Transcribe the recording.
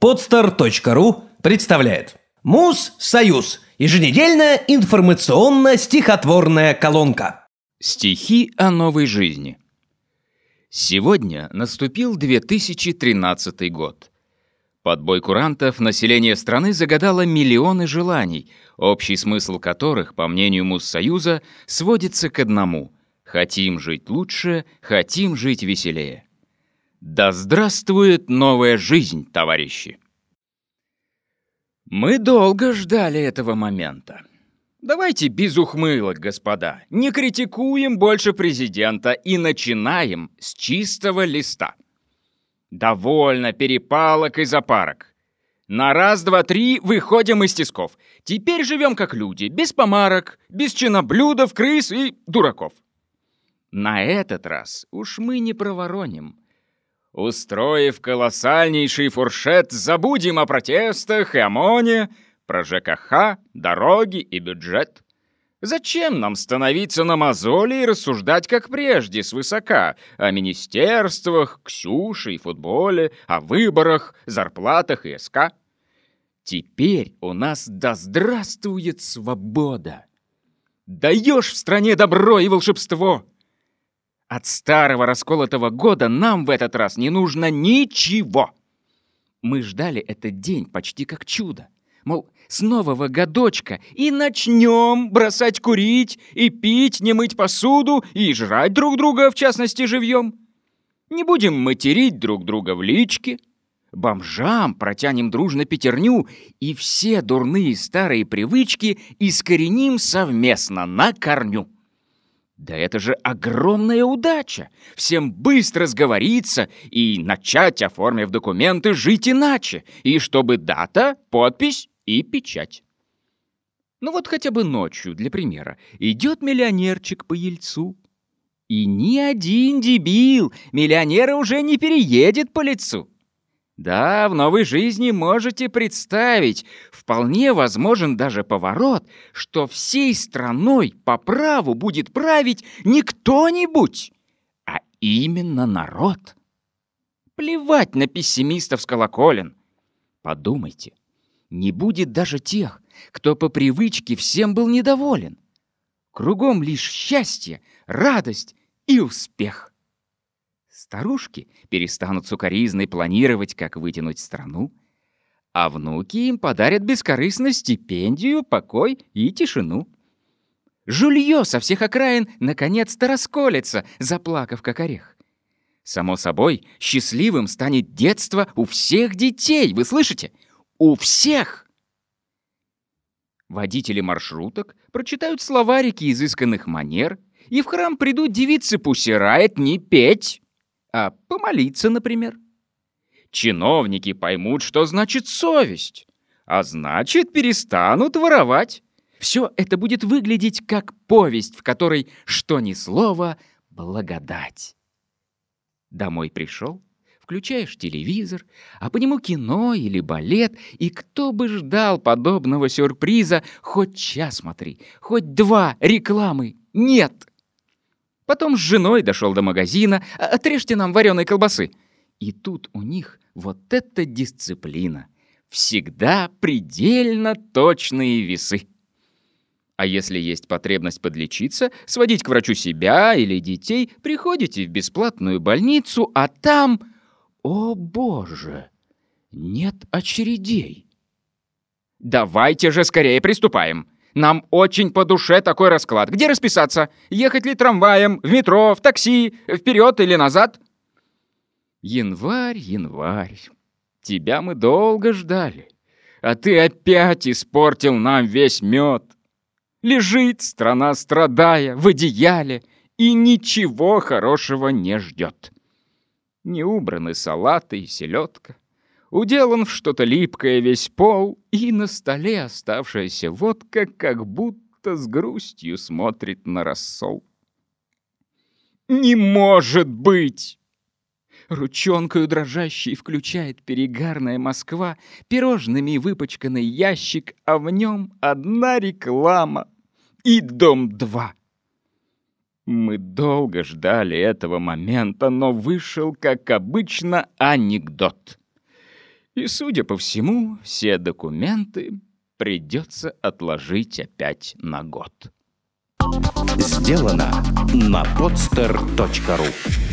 Podster.ru представляет Муз-Союз. Еженедельная информационно-стихотворная колонка. Стихи о новой жизни. Сегодня наступил 2013 год. Под бой курантов население страны загадало миллионы желаний, общий смысл которых, по мнению Муз-Союза, сводится к одному — хотим жить лучше, хотим жить веселее. Да здравствует новая жизнь, товарищи! Мы долго ждали этого момента. Давайте без ухмылок, господа. Не критикуем больше президента и начинаем с чистого листа. Довольно перепалок и запарок. На раз, два, три выходим из тисков. Теперь живем как люди, без помарок, без чиноблюдов, крыс и дураков. На этот раз уж мы не провороним. Устроив колоссальнейший фуршет, забудем о протестах и ОМОНе, про ЖКХ, дороги и бюджет. Зачем нам становиться на мозоли и рассуждать, как прежде, свысока, о министерствах, Ксюше и футболе, о выборах, зарплатах и СК? Теперь у нас да здравствует свобода! Даешь в стране добро и волшебство! От старого расколотого года нам в этот раз не нужно ничего. Мы ждали этот день почти как чудо. Мол, с нового годочка и начнем бросать курить и пить, не мыть посуду и жрать друг друга, в частности, живьем. Не будем материть друг друга в личке. Бомжам протянем дружно пятерню и все дурные старые привычки искореним совместно на корню. Да это же огромная удача! Всем быстро сговориться и начать, оформив документы, жить иначе, и чтобы дата, подпись и печать. Ну вот хотя бы ночью, для примера, идет миллионерчик по Ельцу. И ни один дебил миллионера уже не переедет по лицу. Да, в новой жизни можете представить, вполне возможен даже поворот, что всей страной по праву будет править не кто-нибудь, а именно народ. Плевать на пессимистов с колоколен. Подумайте, не будет даже тех, кто по привычке всем был недоволен. Кругом лишь счастье, радость и успех. Старушки перестанут сукоризной планировать, как вытянуть страну, а внуки им подарят бескорыстно стипендию, покой и тишину. Жулье со всех окраин наконец-то расколется, заплакав как орех. Само собой, счастливым станет детство у всех детей, вы слышите? У всех! Водители маршруток прочитают словарики изысканных манер, и в храм придут девицы пусирает не петь, а помолиться, например. Чиновники поймут, что значит совесть, а значит, перестанут воровать. Все это будет выглядеть как повесть, в которой, что ни слова, благодать. Домой пришел, включаешь телевизор, а по нему кино или балет, и кто бы ждал подобного сюрприза, хоть час смотри, хоть два рекламы, нет. Потом с женой дошел до магазина. «А, «Отрежьте нам вареной колбасы». И тут у них вот эта дисциплина. Всегда предельно точные весы. А если есть потребность подлечиться, сводить к врачу себя или детей, приходите в бесплатную больницу, а там... О боже! Нет очередей. Давайте же скорее приступаем. Нам очень по душе такой расклад. Где расписаться? Ехать ли трамваем, в метро, в такси, вперед или назад? Январь, январь. Тебя мы долго ждали. А ты опять испортил нам весь мед. Лежит страна, страдая, в одеяле, и ничего хорошего не ждет. Не убраны салаты и селедка. Уделан в что-то липкое весь пол, и на столе оставшаяся водка как будто с грустью смотрит на рассол. «Не может быть!» Ручонкою дрожащей включает перегарная Москва пирожными выпачканный ящик, а в нем одна реклама и Дом-2. Мы долго ждали этого момента, но вышел, как обычно, анекдот. И, судя по всему, все документы придется отложить опять на год. Сделано на podster.ru